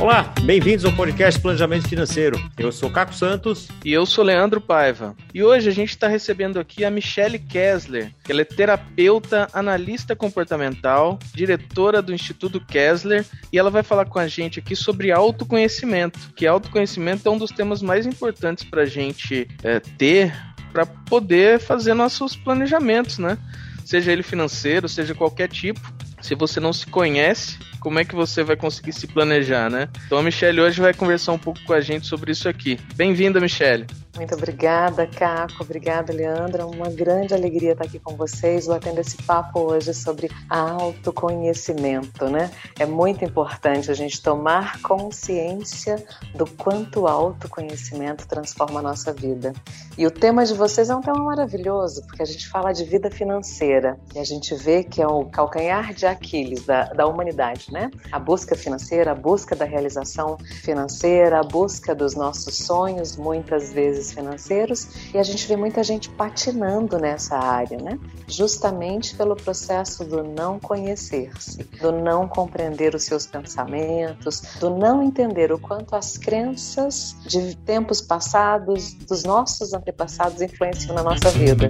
Olá, bem-vindos ao podcast Planejamento Financeiro. Eu sou Caco Santos. E eu sou Leandro Paiva. E hoje a gente está recebendo aqui a Michelle Kessler, que ela é terapeuta, analista comportamental, diretora do Instituto Kessler, e ela vai falar com a gente aqui sobre autoconhecimento, que autoconhecimento é um dos temas mais importantes para a gente é, ter para poder fazer nossos planejamentos, né? Seja ele financeiro, seja qualquer tipo. Se você não se conhece, como é que você vai conseguir se planejar, né? Então a Michelle hoje vai conversar um pouco com a gente sobre isso aqui. Bem-vinda, Michelle. Muito obrigada, Caco. Obrigada, Leandra. Uma grande alegria estar aqui com vocês, batendo esse papo hoje sobre autoconhecimento, né? É muito importante a gente tomar consciência do quanto o autoconhecimento transforma a nossa vida. E o tema de vocês é um tema maravilhoso, porque a gente fala de vida financeira e a gente vê que é o calcanhar de Aquiles da, da humanidade, né? A busca financeira, a busca da realização financeira, a busca dos nossos sonhos, muitas vezes financeiros e a gente vê muita gente patinando nessa área, né? Justamente pelo processo do não conhecer-se, do não compreender os seus pensamentos, do não entender o quanto as crenças de tempos passados, dos nossos antepassados influenciam na nossa vida.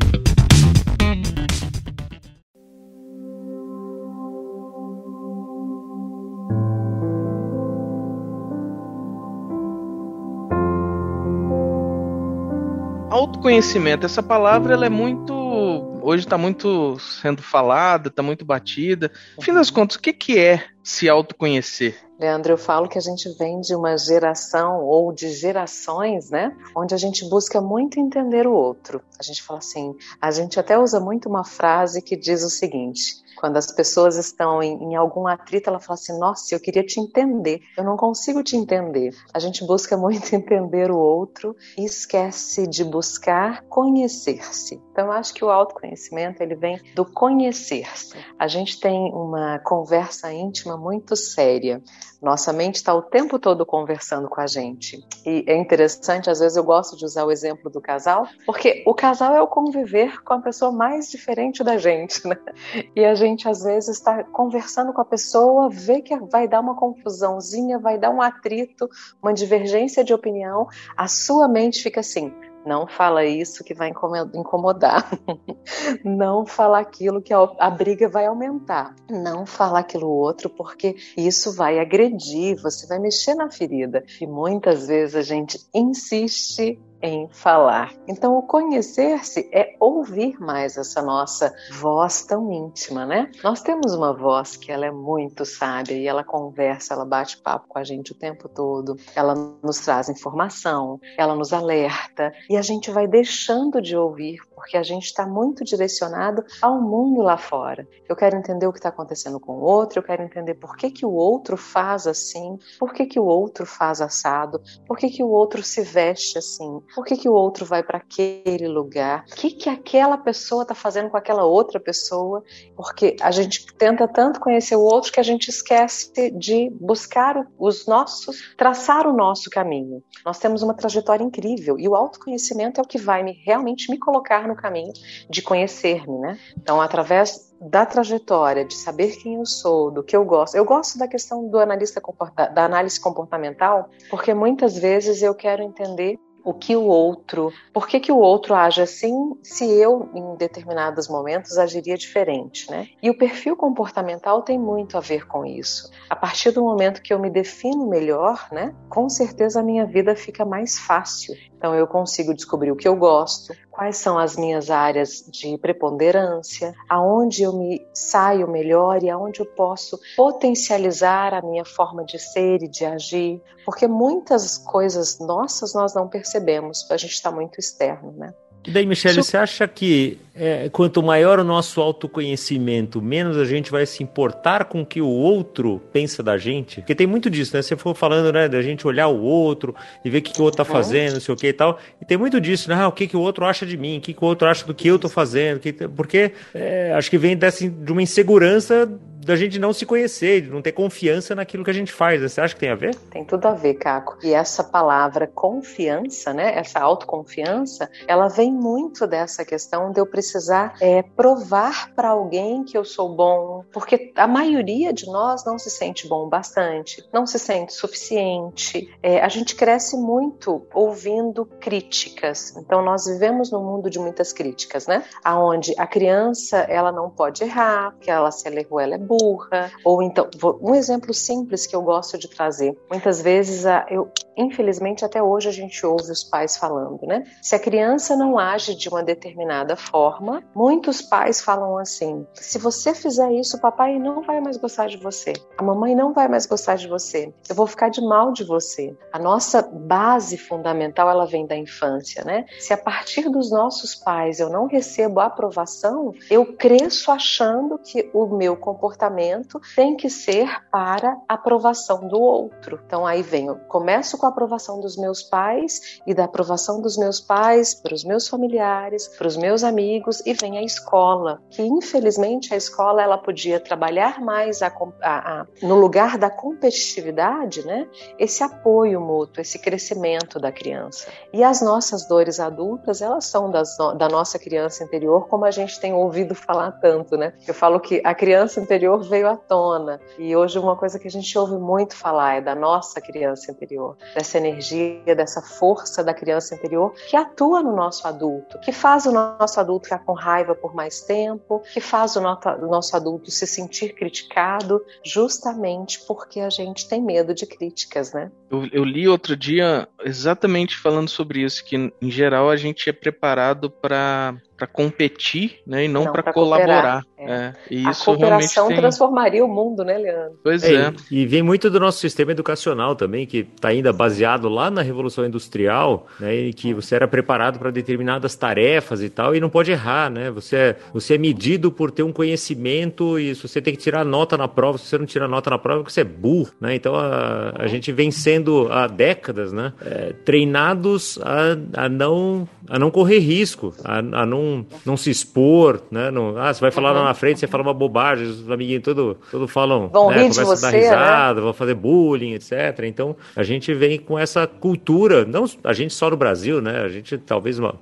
Autoconhecimento, essa palavra ela é muito. Hoje está muito sendo falada, está muito batida. No fim das contas, o que, que é se autoconhecer? Leandro, eu falo que a gente vem de uma geração ou de gerações, né? Onde a gente busca muito entender o outro. A gente fala assim, a gente até usa muito uma frase que diz o seguinte: quando as pessoas estão em, em, algum atrito, ela fala assim: Nossa, eu queria te entender, eu não consigo te entender. A gente busca muito entender o outro e esquece de buscar conhecer-se. Então, eu acho que o autoconhecimento ele vem do conhecer-se. A gente tem uma conversa íntima muito séria. Nossa mente está o tempo todo conversando com a gente. E é interessante, às vezes eu gosto de usar o exemplo do casal, porque o casal é o conviver com a pessoa mais diferente da gente, né? E a gente às vezes está conversando com a pessoa, vê que vai dar uma confusãozinha, vai dar um atrito, uma divergência de opinião, a sua mente fica assim: não fala isso que vai incomodar. Não fala aquilo que a, briga vai aumentar. Não fala aquilo outro porque isso vai agredir, você vai mexer na ferida. E muitas vezes a gente insiste em falar. Então, o conhecer-se é ouvir mais essa nossa voz tão íntima, né? Nós temos uma voz que ela é muito sábia e ela conversa, ela bate papo com a gente o tempo todo, ela nos traz informação, ela nos alerta e a gente vai deixando de ouvir porque a gente está muito direcionado ao mundo lá fora. Eu quero entender o que está acontecendo com o outro, eu quero entender por que, que o outro faz assim, por que, que o outro faz assado, por que, que o outro se veste assim, por que, que o outro vai para aquele lugar, o que, que aquela pessoa está fazendo com aquela outra pessoa, porque a gente tenta tanto conhecer o outro que a gente esquece de buscar os nossos, traçar o nosso caminho. Nós temos uma trajetória incrível e o autoconhecimento é o que vai me, realmente me colocar no caminho de conhecer-me, né? Então, através da trajetória, de saber quem eu sou, do que eu gosto. Eu gosto da questão do analista da análise comportamental, porque muitas vezes eu quero entender o que o outro, por que, que o outro age assim, se eu, em determinados momentos, agiria diferente, né? E o perfil comportamental tem muito a ver com isso. A partir do momento que eu me defino melhor, né, com certeza a minha vida fica mais fácil. Então eu consigo descobrir o que eu gosto, quais são as minhas áreas de preponderância, aonde eu me saio melhor e aonde eu posso potencializar a minha forma de ser e de agir, porque muitas coisas nossas nós não percebemos, a gente está muito externo, né? E daí, Michele, você acha que é, quanto maior o nosso autoconhecimento, menos a gente vai se importar com o que o outro pensa da gente? Porque tem muito disso, né? Você for falando, né, da gente olhar o outro e ver o que, que o outro tá fazendo, não sei o que e tal. E tem muito disso, né? Ah, o que, que o outro acha de mim, o que, que o outro acha do que eu tô fazendo. Que... Porque é, acho que vem dessa, de uma insegurança da gente não se conhecer, de não ter confiança naquilo que a gente faz. Você acha que tem a ver? Tem tudo a ver, Caco. E essa palavra confiança, né? Essa autoconfiança, ela vem muito dessa questão de eu precisar é, provar para alguém que eu sou bom, porque a maioria de nós não se sente bom bastante, não se sente suficiente. É, a gente cresce muito ouvindo críticas. Então nós vivemos num mundo de muitas críticas, né? Aonde a criança ela não pode errar, que ela se errou ela é burra. Ou então um exemplo simples que eu gosto de trazer. Muitas vezes eu infelizmente até hoje a gente ouve os pais falando, né? Se a criança não age de uma determinada forma, muitos pais falam assim: se você fizer isso, o papai não vai mais gostar de você, a mamãe não vai mais gostar de você, eu vou ficar de mal de você. A nossa base fundamental ela vem da infância, né? Se a partir dos nossos pais eu não recebo aprovação, eu cresço achando que o meu comportamento tem que ser para aprovação do outro. Então aí vem, eu começo com a aprovação dos meus pais e da aprovação dos meus pais para os meus familiares, para os meus amigos e vem a escola, que infelizmente a escola ela podia trabalhar mais a, a, a, no lugar da competitividade, né? Esse apoio mútuo, esse crescimento da criança. E as nossas dores adultas, elas são das, da nossa criança interior, como a gente tem ouvido falar tanto, né? Eu falo que a criança interior veio à tona e hoje uma coisa que a gente ouve muito falar é da nossa criança interior, dessa energia, dessa força da criança interior que atua no nosso adulto, que faz o nosso adulto ficar com raiva por mais tempo, que faz o nosso adulto se sentir criticado, justamente porque a gente tem medo de críticas, né? Eu, eu li outro dia exatamente falando sobre isso, que em geral a gente é preparado para para competir, né, e não, não para colaborar. É. É. E a cooperação tem... transformaria o mundo, né, Leandro? Pois é. é. E vem muito do nosso sistema educacional também, que está ainda baseado lá na Revolução Industrial, né, e que você era preparado para determinadas tarefas e tal, e não pode errar, né? Você é, você é medido por ter um conhecimento e se você tem que tirar nota na prova, se você não tira nota na prova, você é burro, né? Então a, a gente vem sendo há décadas, né, é, treinados a, a não a não correr risco, a, a não não, se expor, né? Não, ah, você vai falar lá na frente, você fala uma bobagem, os amiguinhos todos todo falam, vão né? Começam a dar né? risada, né? vão fazer bullying, etc. Então, a gente vem com essa cultura, não a gente só no Brasil, né? A gente talvez no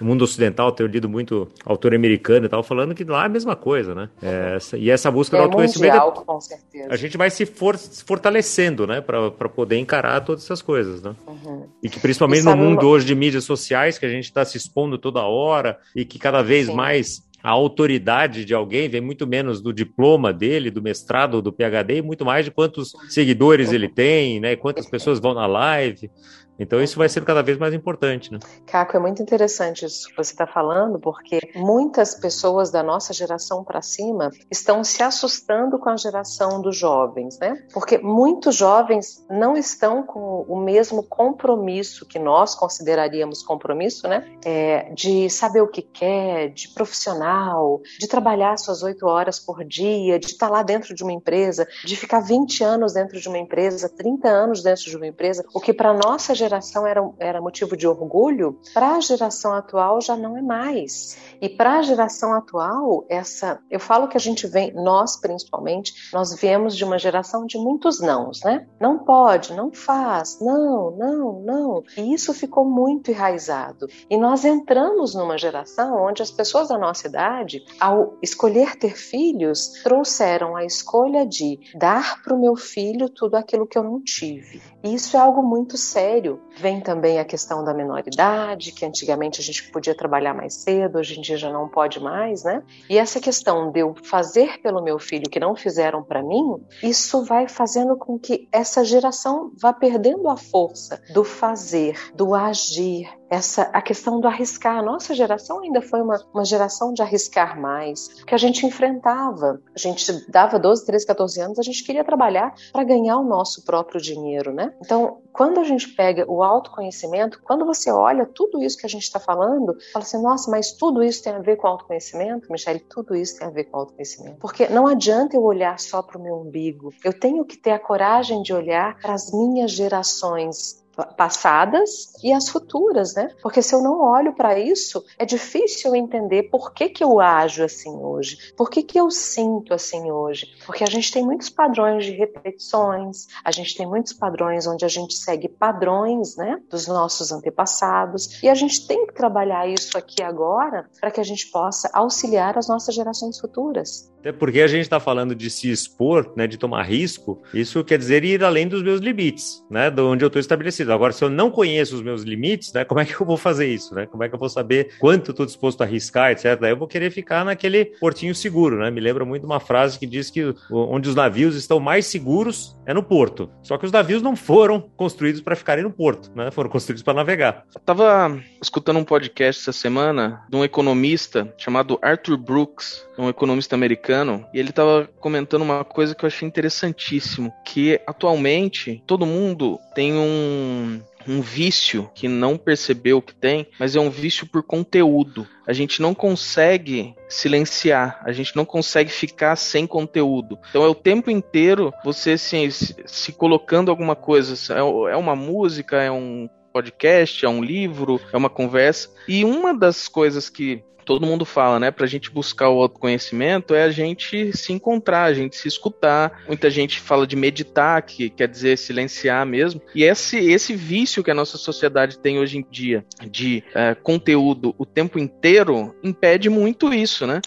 mundo ocidental tenha lido muito autor americano e tal, falando que lá é a mesma coisa, né? É, e essa busca é do autoconhecimento, mundial, com certeza. a gente vai se, for, se fortalecendo, né? Para poder encarar todas essas coisas, né? Uhum. E que principalmente e no mundo hoje de mídias sociais, que a gente está se expondo toda hora e que cada vez Sim. mais a autoridade de alguém vem muito menos do diploma dele, do mestrado, do PhD, e muito mais de quantos seguidores ele tem, né? Quantas pessoas vão na live. Então isso vai ser cada vez mais importante, né? Caco, é muito interessante isso que você está falando, porque muitas pessoas da nossa geração para cima estão se assustando com a geração dos jovens, né? Porque muitos jovens não estão com o mesmo compromisso que nós consideraríamos compromisso, né? É, de saber o que quer, de profissional, de trabalhar suas oito horas por dia, de estar tá lá dentro de uma empresa, de ficar 20 anos dentro de uma empresa, 30 anos dentro de uma empresa, o que para nossa geração geração era, era motivo de orgulho, para a geração atual já não é mais. E para a geração atual, essa, eu falo que a gente vem, nós principalmente, nós viemos de uma geração de muitos nãos, né? Não pode, não faz, não, não, não. E isso ficou muito enraizado. E nós entramos numa geração onde as pessoas da nossa idade, ao escolher ter filhos, trouxeram a escolha de dar para o meu filho tudo aquilo que eu não tive. E isso é algo muito sério Vem também a questão da menoridade, que antigamente a gente podia trabalhar mais cedo, hoje em dia já não pode mais, né? E essa questão de eu fazer pelo meu filho que não fizeram para mim, isso vai fazendo com que essa geração vá perdendo a força do fazer, do agir, essa a questão do arriscar. A nossa geração ainda foi uma, uma geração de arriscar mais, que a gente enfrentava. A gente dava 12, 13, 14 anos, a gente queria trabalhar para ganhar o nosso próprio dinheiro, né? Então, quando a gente pega o autoconhecimento, quando você olha tudo isso que a gente está falando, fala assim, nossa, mas tudo isso tem a ver com autoconhecimento? Michele, tudo isso tem a ver com autoconhecimento. Porque não adianta eu olhar só para o meu umbigo. Eu tenho que ter a coragem de olhar para as minhas gerações passadas e as futuras, né? Porque se eu não olho para isso, é difícil entender por que, que eu ajo assim hoje, por que, que eu sinto assim hoje. Porque a gente tem muitos padrões de repetições, a gente tem muitos padrões onde a gente segue padrões, né, dos nossos antepassados, e a gente tem que trabalhar isso aqui agora para que a gente possa auxiliar as nossas gerações futuras. Até porque a gente está falando de se expor, né, de tomar risco, isso quer dizer ir além dos meus limites, né, de onde eu estou estabelecido. Agora, se eu não conheço os meus limites, né, como é que eu vou fazer isso, né? Como é que eu vou saber quanto estou disposto a arriscar, etc. Daí eu vou querer ficar naquele portinho seguro, né? Me lembra muito uma frase que diz que onde os navios estão mais seguros é no porto. Só que os navios não foram construídos para ficarem no porto, né? Foram construídos para navegar. Eu tava escutando um podcast essa semana de um economista chamado Arthur Brooks, um economista americano, e ele estava comentando uma coisa que eu achei interessantíssimo, que atualmente todo mundo tem um um vício que não percebeu que tem, mas é um vício por conteúdo. A gente não consegue silenciar, a gente não consegue ficar sem conteúdo. Então é o tempo inteiro você se, se colocando alguma coisa. É, é uma música, é um podcast, é um livro, é uma conversa. E uma das coisas que todo mundo fala, né? Pra gente buscar o autoconhecimento é a gente se encontrar, a gente se escutar. Muita gente fala de meditar, que quer dizer silenciar mesmo. E esse, esse vício que a nossa sociedade tem hoje em dia de é, conteúdo o tempo inteiro impede muito isso, né?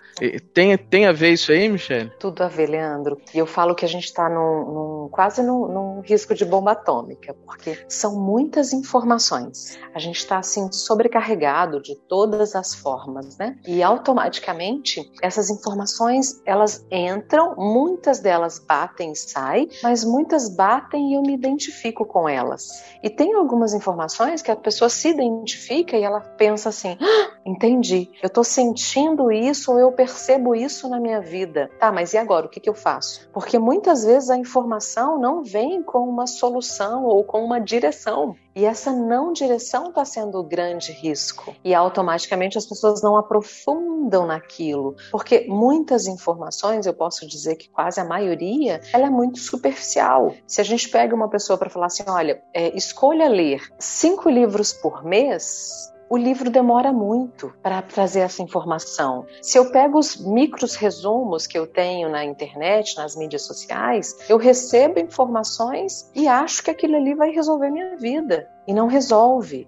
Tem, tem a ver isso aí, Michelle? Tudo a ver, Leandro. E eu falo que a gente está num, num, quase num, num risco de bomba atômica, porque são muitas informações. A gente está assim sobrecarregado de todas as formas, né? Né? E automaticamente essas informações elas entram, muitas delas batem e saem, mas muitas batem e eu me identifico com elas. E tem algumas informações que a pessoa se identifica e ela pensa assim: ah, entendi, eu tô sentindo isso ou eu percebo isso na minha vida. Tá, mas e agora? O que, que eu faço? Porque muitas vezes a informação não vem com uma solução ou com uma direção. E essa não direção está sendo o grande risco. E automaticamente as pessoas não aprofundam naquilo. Porque muitas informações, eu posso dizer que quase a maioria, ela é muito superficial. Se a gente pega uma pessoa para falar assim: olha, é, escolha ler cinco livros por mês, o livro demora muito para trazer essa informação. Se eu pego os micros resumos que eu tenho na internet, nas mídias sociais, eu recebo informações e acho que aquilo ali vai resolver minha vida. E não resolve.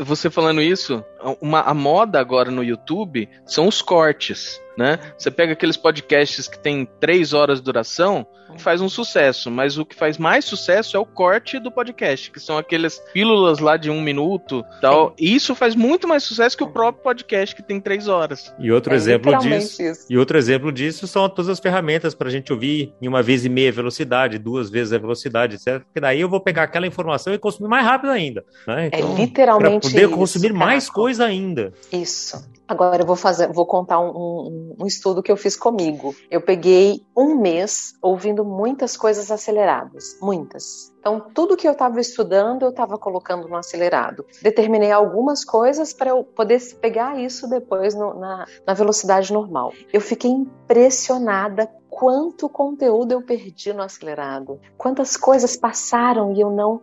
Você falando isso, uma, a moda agora no YouTube são os cortes né? Você pega aqueles podcasts que tem três horas de duração, faz um sucesso, mas o que faz mais sucesso é o corte do podcast, que são aquelas pílulas lá de um minuto tal. E isso faz muito mais sucesso que o próprio podcast que tem três horas. E outro é exemplo disso. Isso. E outro exemplo disso são todas as ferramentas para a gente ouvir em uma vez e meia velocidade, duas vezes a velocidade, etc. Porque daí eu vou pegar aquela informação e consumir mais rápido ainda. Né? É então, é literalmente para poder consumir mais coisa ainda. Isso. Agora eu vou fazer, vou contar um, um, um, estudo que eu fiz comigo. Eu peguei um mês ouvindo muitas coisas aceleradas, muitas. Então tudo que eu estava estudando eu estava colocando no acelerado. Determinei algumas coisas para eu poder pegar isso depois no, na, na velocidade normal. Eu fiquei impressionada quanto conteúdo eu perdi no acelerado, quantas coisas passaram e eu não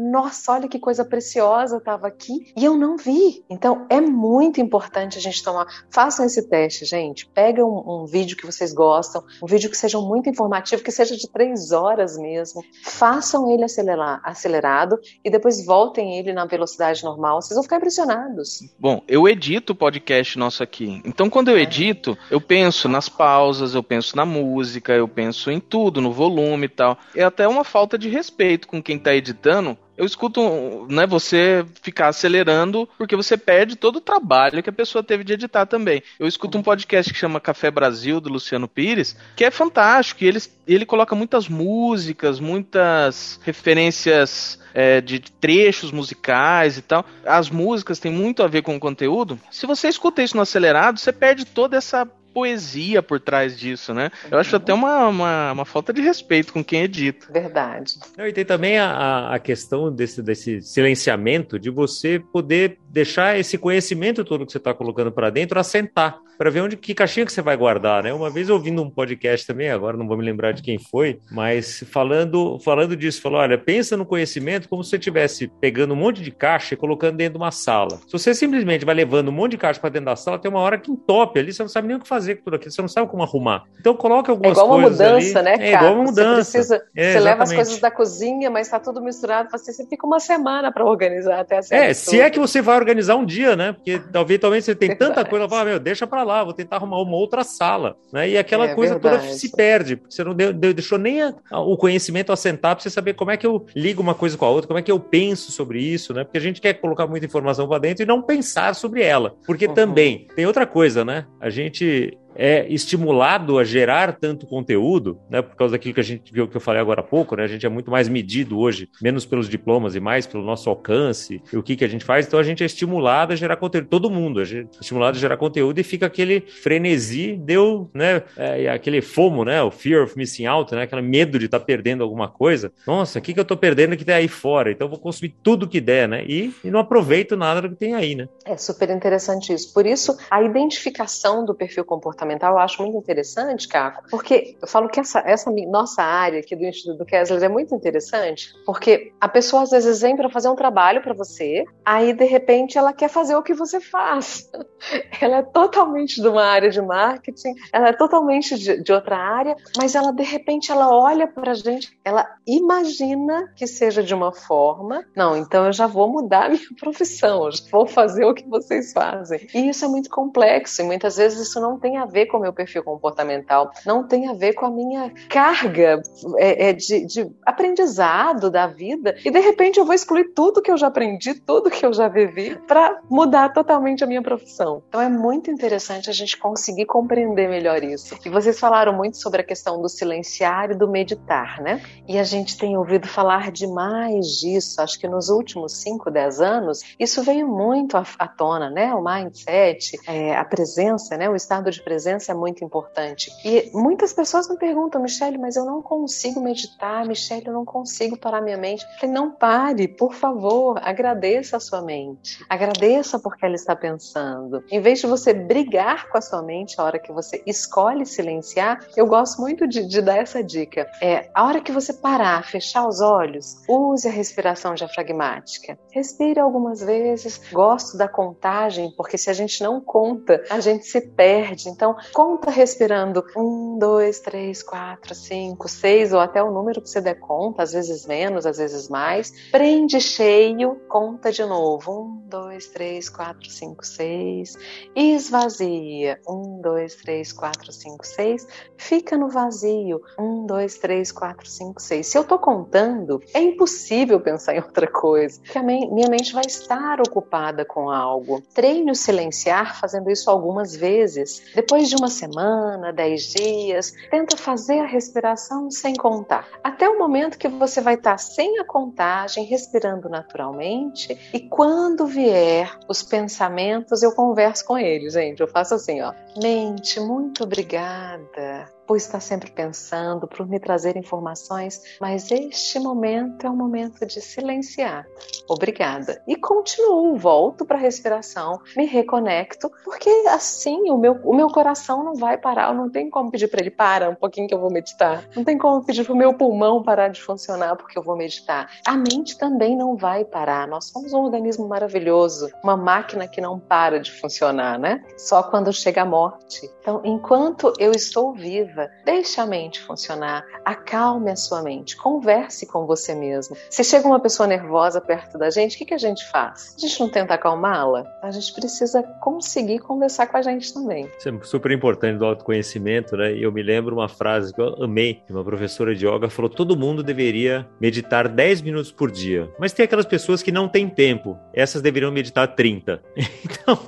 nossa, olha que coisa preciosa estava aqui e eu não vi. Então é muito importante a gente tomar. Façam esse teste, gente. Pega um, um, vídeo que vocês gostam, um vídeo que seja muito informativo, que seja de três horas mesmo. Façam ele acelerar, acelerado e depois voltem ele na velocidade normal. Vocês vão ficar impressionados. Bom, eu edito o podcast nosso aqui. Então quando eu edito, eu penso nas pausas, eu penso na música, eu penso em tudo, no volume e tal. É até uma falta de respeito com quem está editando eu escuto, né, você ficar acelerando porque você perde todo o trabalho que a pessoa teve de editar também. Eu escuto um podcast que chama Café Brasil, do Luciano Pires, que é fantástico, e ele, ele coloca muitas músicas, muitas referências é, de trechos musicais e tal. As músicas têm muito a ver com o conteúdo. Se você escuta isso no acelerado, você perde toda essa poesia por trás disso, né? Eu acho até uma, uma, uma, falta de respeito com quem edita. Verdade. e tem também a, a questão desse, desse silenciamento, de você poder deixar esse conhecimento todo que você está colocando para dentro assentar. Para ver onde que caixinha que você vai guardar, né? Uma vez ouvindo um podcast também, agora não vou me lembrar de quem foi, mas falando falando disso, falou, olha, pensa no conhecimento como se você estivesse pegando um monte de caixa e colocando dentro de uma sala. Se você simplesmente vai levando um monte de caixa para dentro da sala, tem uma hora que entope ali, você não sabe nem o que fazer com tudo aquilo, você não sabe como arrumar. Então coloca algumas coisas. É igual uma mudança, ali. né, cara? É igual uma mudança. Você, precisa, é, você leva as coisas da cozinha, mas está tudo misturado, você, fica uma semana para organizar até a É, se é que você vai organizar um dia, né? Porque talvez, talvez você tem tanta coisa, fala, meu, deixa para lá, vou tentar arrumar uma outra sala, né? E aquela é, coisa verdade. toda se perde, porque você não deu, deixou nem a, a, o conhecimento assentar para você saber como é que eu ligo uma coisa com a outra, como é que eu penso sobre isso, né? Porque a gente quer colocar muita informação para dentro e não pensar sobre ela. Porque uhum. também tem outra coisa, né? A gente é estimulado a gerar tanto conteúdo, né, por causa daquilo que a gente viu que eu falei agora há pouco, né, a gente é muito mais medido hoje, menos pelos diplomas e mais pelo nosso alcance o que, que a gente faz, então a gente é estimulado a gerar conteúdo, todo mundo é estimulado a gerar conteúdo e fica aquele frenesi, deu, né, é, aquele fomo, né, o fear of missing out, né, aquele medo de estar tá perdendo alguma coisa, nossa, o que, que eu estou perdendo que tem aí fora, então eu vou consumir tudo que der, né, e, e não aproveito nada do que tem aí, né. É super interessante isso, por isso a identificação do perfil comportamental comportamental eu acho muito interessante, Caco, porque eu falo que essa, essa nossa área aqui do Instituto Kessler é muito interessante, porque a pessoa às vezes vem para fazer um trabalho para você, aí de repente ela quer fazer o que você faz. ela é totalmente de uma área de marketing, ela é totalmente de, de outra área, mas ela de repente ela olha para a gente, ela imagina que seja de uma forma, não, então eu já vou mudar a minha profissão, eu já vou fazer o que vocês fazem. E isso é muito complexo e muitas vezes isso não tem a ver com o meu perfil comportamental, não tem a ver com a minha carga é, é, de, de, aprendizado da vida. E de repente eu vou excluir tudo que eu já aprendi, tudo que eu já vivi, para mudar totalmente a minha profissão. Então é muito interessante a gente conseguir compreender melhor isso. E vocês falaram muito sobre a questão do silenciar e do meditar, né? E a gente tem ouvido falar demais disso. Acho que nos últimos 5, 10 anos, isso veio muito à, tona, né? O mindset, é, a presença, né? O estado de presença presença é muito importante. E muitas pessoas me perguntam, Michelle, mas eu não consigo meditar, Michelle, eu não consigo parar minha mente. Eu falei, não pare, por favor, agradeça a sua mente. Agradeça porque ela está pensando. Em vez de você brigar com a sua mente a hora que você escolhe silenciar, eu gosto muito de, de dar essa dica. É, a hora que você parar, fechar os olhos, use a respiração diafragmática. Respire algumas vezes. Gosto da contagem, porque se a gente não conta, a gente se perde. Então, então, conta respirando. Um, dois, três, quatro, cinco, seis, ou até o número que você der conta, às vezes menos, às vezes mais. Prende cheio, conta de novo. Um, dois, três, quatro, cinco, seis. Esvazia. Um, dois, três, quatro, cinco, seis. Fica no vazio. Um, dois, três, quatro, cinco, seis. Se eu tô contando, é impossível pensar em outra coisa, porque a minha mente vai estar ocupada com algo. Treine o silenciar fazendo isso algumas vezes. Depois depois de uma semana, dez dias, tenta fazer a respiração sem contar. Até o momento que você vai estar sem a contagem, respirando naturalmente. E quando vier os pensamentos, eu converso com eles, gente. Eu faço assim, ó. Mente, muito obrigada por estar sempre pensando, por me trazer informações, mas este momento é um momento de silenciar. Obrigada. E continuo, volto para a respiração, me reconecto, porque assim o meu, o meu coração não vai parar, não tem como pedir para ele para um pouquinho que eu vou meditar. Não tem como pedir para o meu pulmão parar de funcionar porque eu vou meditar. A mente também não vai parar. Nós somos um organismo maravilhoso, uma máquina que não para de funcionar, né? Só quando chega a morte. Então, enquanto eu estou viva, deixe a mente funcionar, acalme a sua mente, converse com você mesmo. Se chega uma pessoa nervosa perto da gente, o que, que a gente faz? A gente não tenta acalmá-la? A gente precisa conseguir conversar com a gente também. Isso é super importante do autoconhecimento, né? Eu me lembro uma frase que eu amei, uma professora de yoga falou: todo mundo deveria meditar 10 minutos por dia, mas tem aquelas pessoas que não têm tempo, essas deveriam meditar 30. Então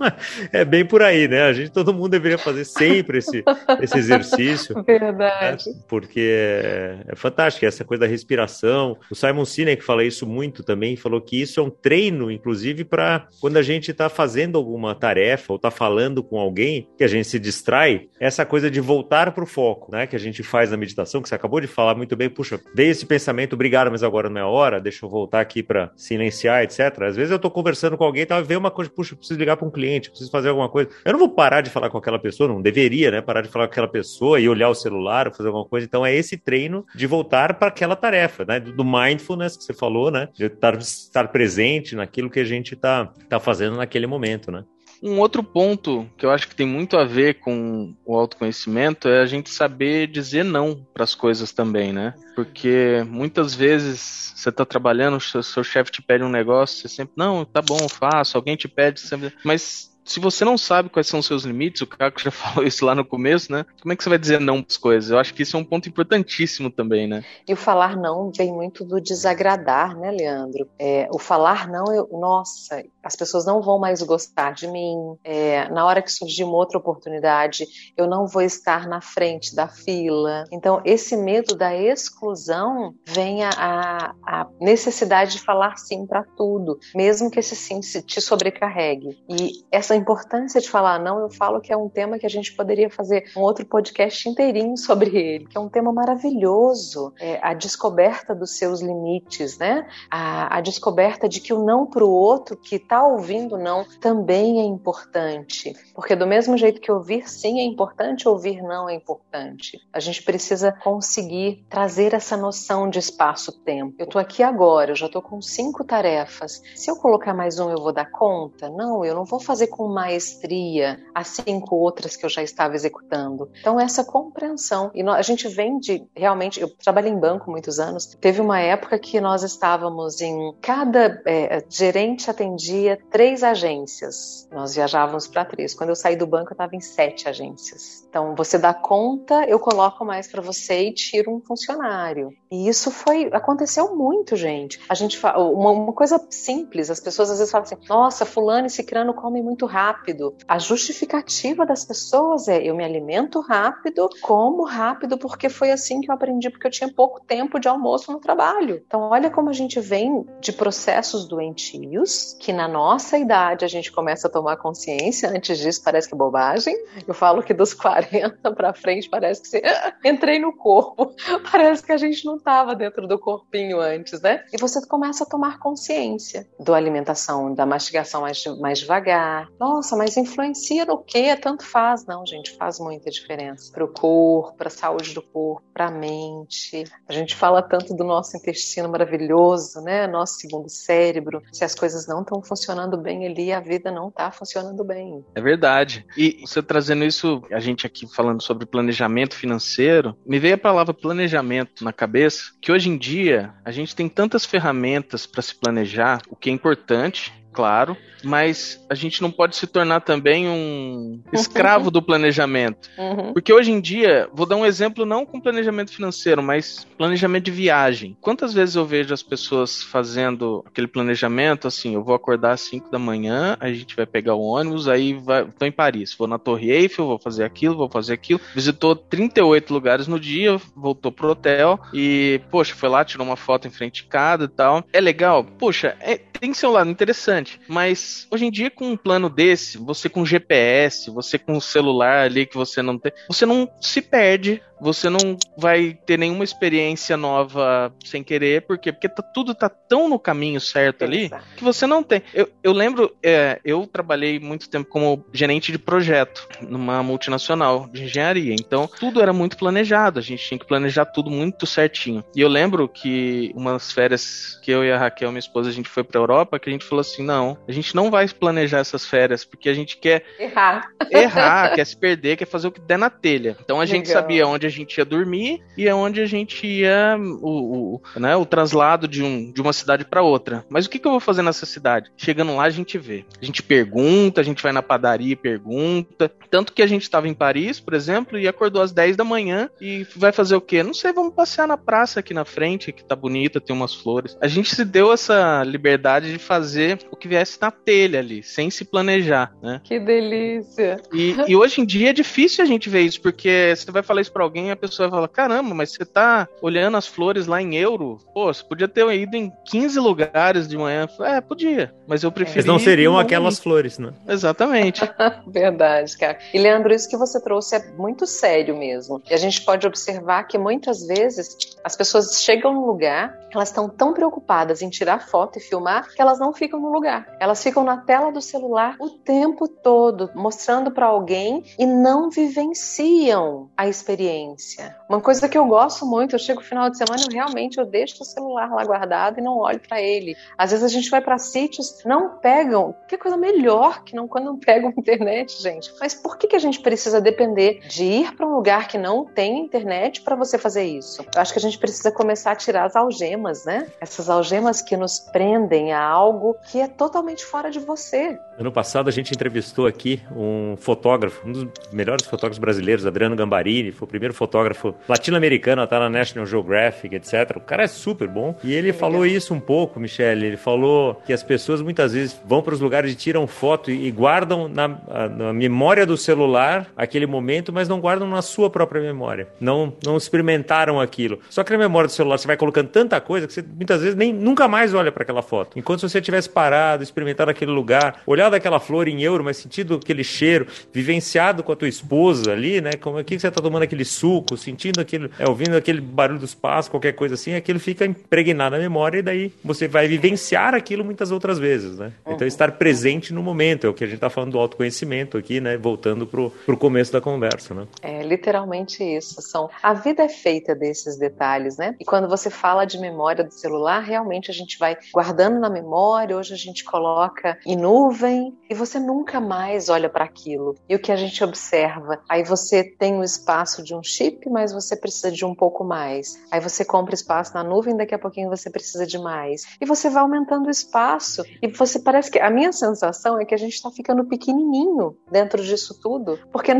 é bem por aí, né? A gente, todo mundo deveria fazer sempre esse, esse exercício. Verdade. Né? Porque é, é fantástico essa coisa da respiração. O Simon Sinek fala isso muito também, falou que isso é um treino, inclusive, para quando a gente está fazendo alguma tarefa ou está falando com alguém que a gente se distrai, essa coisa de voltar para o foco, né? Que a gente faz na meditação, que você acabou de falar muito bem. Puxa, veio esse pensamento, obrigado, mas agora não é hora, deixa eu voltar aqui para silenciar, etc. Às vezes eu estou conversando com alguém tá, vê uma coisa, puxa, preciso ligar para um cliente, preciso fazer alguma coisa. Eu não vou parar de falar com aquela pessoa, não deveria, né? Parar de falar com aquela pessoa e olhar o celular ou fazer alguma coisa. Então é esse treino de voltar para aquela tarefa, né? Do mindfulness que você falou, né? De estar, estar presente naquilo que a gente está tá fazendo naquele momento, né? Um outro ponto que eu acho que tem muito a ver com o autoconhecimento é a gente saber dizer não para as coisas também, né? Porque muitas vezes você está trabalhando, seu, seu chefe te pede um negócio, você sempre, não, tá bom, faço, alguém te pede, sempre... mas se você não sabe quais são os seus limites, o Caco já falou isso lá no começo, né? Como é que você vai dizer não para as coisas? Eu acho que isso é um ponto importantíssimo também, né? E o falar não vem muito do desagradar, né, Leandro? É, o falar não, eu, nossa, as pessoas não vão mais gostar de mim. É, na hora que surgir uma outra oportunidade, eu não vou estar na frente da fila. Então, esse medo da exclusão vem a, a necessidade de falar sim para tudo, mesmo que esse sim te sobrecarregue. E essa essa importância de falar não, eu falo que é um tema que a gente poderia fazer um outro podcast inteirinho sobre ele, que é um tema maravilhoso, é a descoberta dos seus limites, né? A, a descoberta de que o não para o outro que está ouvindo não também é importante, porque do mesmo jeito que ouvir sim é importante, ouvir não é importante. A gente precisa conseguir trazer essa noção de espaço-tempo. Eu estou aqui agora, eu já estou com cinco tarefas. Se eu colocar mais um, eu vou dar conta? Não, eu não vou fazer com com maestria, assim com outras que eu já estava executando. Então, essa compreensão. E a gente vem de realmente. Eu trabalhei em banco muitos anos. Teve uma época que nós estávamos em. Cada é, gerente atendia três agências. Nós viajávamos para três. Quando eu saí do banco, eu estava em sete agências. Então, você dá conta, eu coloco mais para você e tiro um funcionário. E isso foi. Aconteceu muito, gente. A gente uma, uma coisa simples, as pessoas às vezes falam assim: nossa, fulano e cicrano comem muito rápido. A justificativa das pessoas é: eu me alimento rápido, como rápido, porque foi assim que eu aprendi, porque eu tinha pouco tempo de almoço no trabalho. Então, olha como a gente vem de processos doentios, que na nossa idade a gente começa a tomar consciência. Antes disso, parece que é bobagem. Eu falo que dos 40 para frente parece que você entrei no corpo. Parece que a gente não estava dentro do corpinho antes, né? E você começa a tomar consciência da alimentação, da mastigação mais, mais devagar, nossa, mas influencia no quê? Tanto faz. Não, gente, faz muita diferença para o corpo, para a saúde do corpo, para a mente. A gente fala tanto do nosso intestino maravilhoso, né? Nosso segundo cérebro. Se as coisas não estão funcionando bem ali, a vida não está funcionando bem. É verdade. E você trazendo isso, a gente aqui falando sobre planejamento financeiro, me veio a palavra planejamento na cabeça, que hoje em dia a gente tem tantas ferramentas para se planejar, o que é importante, claro, mas a gente não pode se tornar também um escravo do planejamento. Uhum. Porque hoje em dia, vou dar um exemplo não com planejamento financeiro, mas planejamento de viagem. Quantas vezes eu vejo as pessoas fazendo aquele planejamento assim, eu vou acordar às 5 da manhã, a gente vai pegar o ônibus, aí vai, tô em Paris, vou na Torre Eiffel, vou fazer aquilo, vou fazer aquilo. Visitou 38 lugares no dia, voltou pro hotel e, poxa, foi lá, tirou uma foto em frente de cada e tal. É legal? Poxa, é, tem seu lado interessante, mas hoje em dia, com um plano desse, você com GPS, você com um celular ali que você não tem, você não se perde você não vai ter nenhuma experiência nova sem querer, por quê? Porque tá, tudo tá tão no caminho certo ali que você não tem. Eu, eu lembro, é, eu trabalhei muito tempo como gerente de projeto numa multinacional de engenharia, então tudo era muito planejado, a gente tinha que planejar tudo muito certinho. E eu lembro que umas férias que eu e a Raquel, minha esposa, a gente foi pra Europa, que a gente falou assim: não, a gente não vai planejar essas férias, porque a gente quer errar, errar quer se perder, quer fazer o que der na telha. Então a Legal. gente sabia onde a gente ia dormir e é onde a gente ia o, o, né, o traslado de, um, de uma cidade para outra. Mas o que, que eu vou fazer nessa cidade? Chegando lá a gente vê. A gente pergunta, a gente vai na padaria e pergunta. Tanto que a gente estava em Paris, por exemplo, e acordou às 10 da manhã e vai fazer o quê? Não sei, vamos passear na praça aqui na frente, que tá bonita, tem umas flores. A gente se deu essa liberdade de fazer o que viesse na telha ali, sem se planejar, né? Que delícia! E, e hoje em dia é difícil a gente ver isso, porque você vai falar isso pra alguém e a pessoa vai falar: caramba, mas você tá olhando as flores lá em euro? Pô, você podia ter ido em 15 lugares de manhã. É, podia, mas eu preferi. Mas não seriam aquelas flores, né? Exatamente. Verdade, cara. E Leandro, isso que você trouxe é muito sério mesmo. E a gente pode observar que muitas vezes as pessoas chegam num lugar, elas estão tão preocupadas em tirar foto e filmar que elas não ficam no lugar. Elas ficam na tela do celular o tempo todo, mostrando para alguém e não vivenciam a experiência. Uma coisa que eu gosto muito, eu chego no final de semana e realmente eu deixo o celular lá guardado e não olho para ele. Às vezes a gente vai para sítios, não pegam, que coisa melhor que não quando não pegam internet, gente. Mas por que, que a gente precisa depender de ir para um lugar que não tem internet para você fazer isso? Eu acho que a gente precisa começar a tirar as algemas, né? Essas algemas que nos prendem a algo que é totalmente fora de você. Ano passado a gente entrevistou aqui um fotógrafo, um dos melhores fotógrafos brasileiros, Adriano Gambarini, foi o primeiro fotógrafo latino-americano a estar na National Geographic, etc. O cara é super bom. E ele falou isso um pouco, Michele. Ele falou que as pessoas muitas vezes vão para os lugares e tiram foto e guardam na, na, memória do celular aquele momento, mas não guardam na sua própria memória. Não, não experimentaram aquilo. Só que na memória do celular você vai colocando tanta coisa que você muitas vezes nem nunca mais olha para aquela foto. Enquanto se você tivesse parado, experimentado aquele lugar, olhado aquela flor em euro, mas sentido aquele cheiro, vivenciado com a tua esposa ali, né? Como aqui você está tomando aquele suco, sentindo aquele, é, ouvindo aquele barulho dos passos, qualquer coisa assim, aquilo fica impregnado na memória e daí você vai vivenciar aquilo muitas outras vezes, né? Então estar presente no momento é o que a gente está falando do autoconhecimento aqui, né? Voltando pro, pro começo da conversa, né? É literalmente isso. São a vida é feita desses detalhes, né? E quando você fala de memória do celular, realmente a gente vai guardando na memória. Hoje a gente coloca em nuvem e você nunca mais olha para aquilo. E o que a gente observa, aí você tem o espaço de um chip, mas você precisa de um pouco mais. Aí você compra espaço na nuvem, daqui a pouquinho você precisa de mais. E você vai aumentando o espaço e você parece que a minha sensação é que a gente está ficando pequenininho dentro disso tudo, porque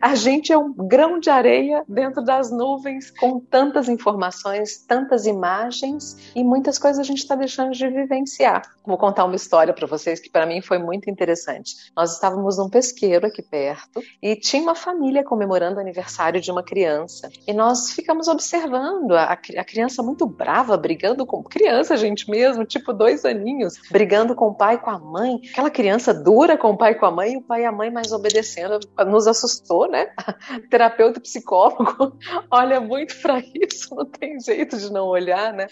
a gente é um grão de areia dentro das nuvens com tantas informações, tantas imagens e muitas coisas a gente está deixando de vivenciar. Vou contar uma história para vocês que para mim foi muito interessante. Nós estávamos num pesqueiro aqui perto e tinha uma família comemorando o aniversário de uma criança e nós ficamos observando a, a criança muito brava brigando com criança, gente mesmo, tipo dois aninhos, brigando com o pai e com a mãe. Aquela criança dura com o pai e com a mãe e o pai e a mãe mais obedecendo. Nos assustou, né? Terapeuta psicólogo olha muito para isso, não tem jeito de não olhar, né?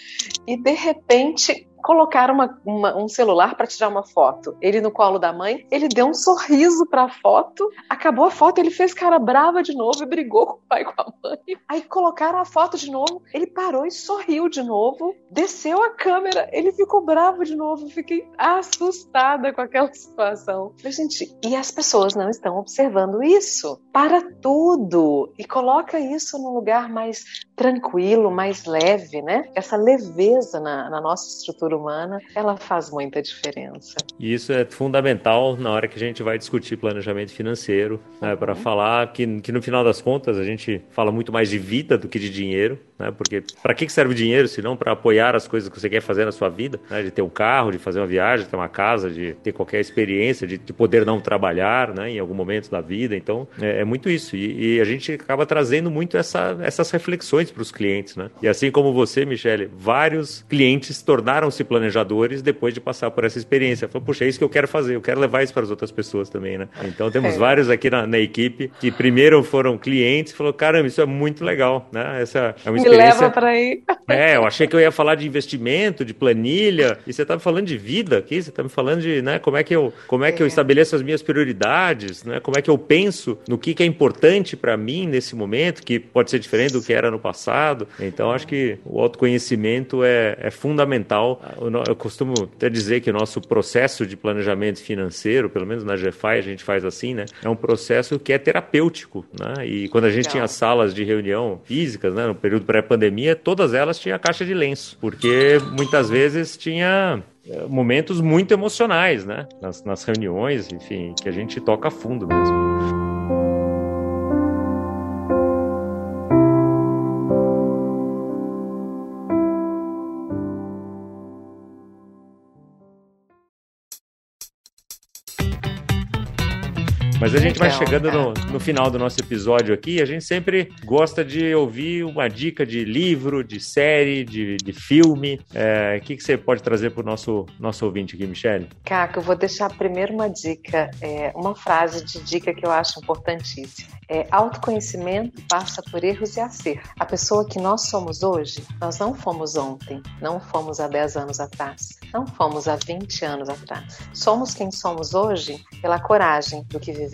E de repente colocar uma, uma, um celular para tirar uma foto. Ele no colo da mãe, ele deu um sorriso para a foto, acabou a foto, ele fez cara brava de novo e brigou com o pai e com a mãe. Aí colocaram a foto de novo, ele parou e sorriu de novo, desceu a câmera, ele ficou bravo de novo. Fiquei assustada com aquela situação. Gente, e as pessoas não estão observando isso? Para tudo e coloca isso num lugar mais tranquilo, mais leve, né? Essa leveza na, na nossa estrutura humana, ela faz muita diferença. E isso é fundamental na hora que a gente vai discutir planejamento financeiro, né, uhum. para falar que, que no final das contas a gente fala muito mais de vida do que de dinheiro, né? Porque para que serve o dinheiro se não para apoiar as coisas que você quer fazer na sua vida, né? De ter um carro, de fazer uma viagem, de ter uma casa, de ter qualquer experiência, de, de poder não trabalhar, né? Em algum momento da vida. Então é, é muito isso e, e, a gente acaba trazendo muito essa, essas reflexões para os clientes, né? E assim como você, Michele, vários clientes tornaram-se planejadores depois de passar por essa experiência. Falou, puxa, é isso que eu quero fazer, eu quero levar isso para as outras pessoas também, né? Então temos é. vários aqui na, na, equipe que primeiro foram clientes e falou, caramba, isso é muito legal, né? Essa é uma Me leva para aí. É, eu achei que eu ia falar de investimento, de planilha, e você está me falando de vida aqui, você está me falando de, né, como é que eu, como é que é. eu estabeleço as minhas prioridades, né? Como é que eu penso no que, que é importante para mim nesse momento, que pode ser diferente do que era no passado. Então, acho que o autoconhecimento é, é fundamental. Eu costumo até dizer que o nosso processo de planejamento financeiro, pelo menos na GFI a gente faz assim, né? É um processo que é terapêutico, né? E quando a gente Legal. tinha salas de reunião físicas, né, no período pré-pandemia, todas elas tinham caixa de lenço, porque muitas vezes tinha eh, momentos muito emocionais, né? Nas, nas reuniões, enfim, que a gente toca fundo mesmo. Mas a gente vai chegando no, no, final do nosso episódio aqui. A gente sempre gosta de ouvir uma dica de livro, de série, de, de filme. É, o que, que você pode trazer para o nosso, nosso ouvinte aqui, Michele? Caco, eu vou deixar primeiro uma dica, é, uma frase de dica que eu acho importantíssima. É, autoconhecimento passa por erros e acertos. A pessoa que nós somos hoje, nós não fomos ontem, não fomos há 10 anos atrás, não fomos há 20 anos atrás. Somos quem somos hoje pela coragem do que vivemos,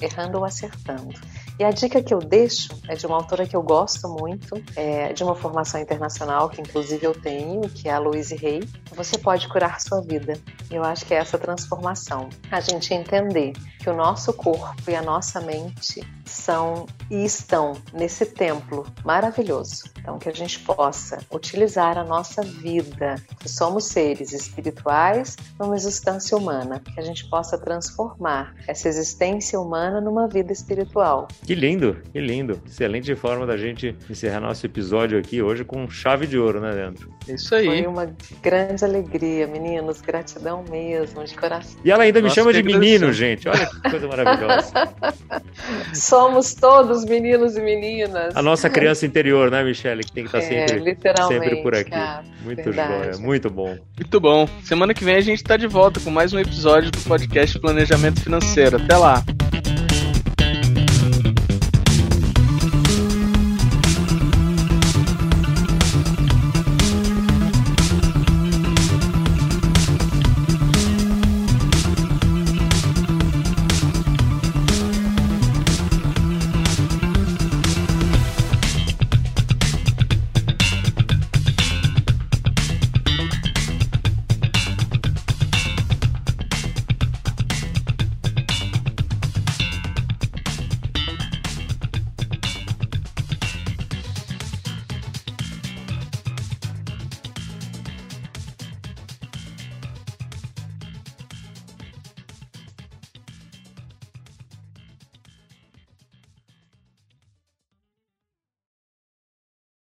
errando ou acertando. E a dica que eu deixo é de uma autora que eu gosto muito, é de uma formação internacional, que inclusive eu tenho, que é a Louise Hay. Você pode curar sua vida. Eu acho que é essa transformação. A gente entender que o nosso corpo e a nossa mente são e estão nesse templo maravilhoso. Então, que a gente possa utilizar a nossa vida, que somos seres espirituais numa existência humana, que a gente possa transformar essa existência humana numa vida espiritual. Que lindo, que lindo. Excelente forma da gente encerrar nosso episódio aqui hoje com chave de ouro, né, Leandro? Isso aí. Foi uma grande alegria, meninos. Gratidão mesmo, de coração. E ela ainda me Nossa, chama de menino, gente. Olha que coisa maravilhosa. Somos todos meninos e meninas. A nossa criança interior, né, Michelle? Que tem que estar é, sempre, sempre por aqui. Cara, muito joia, muito bom. Muito bom. Semana que vem a gente está de volta com mais um episódio do podcast Planejamento Financeiro. Até lá.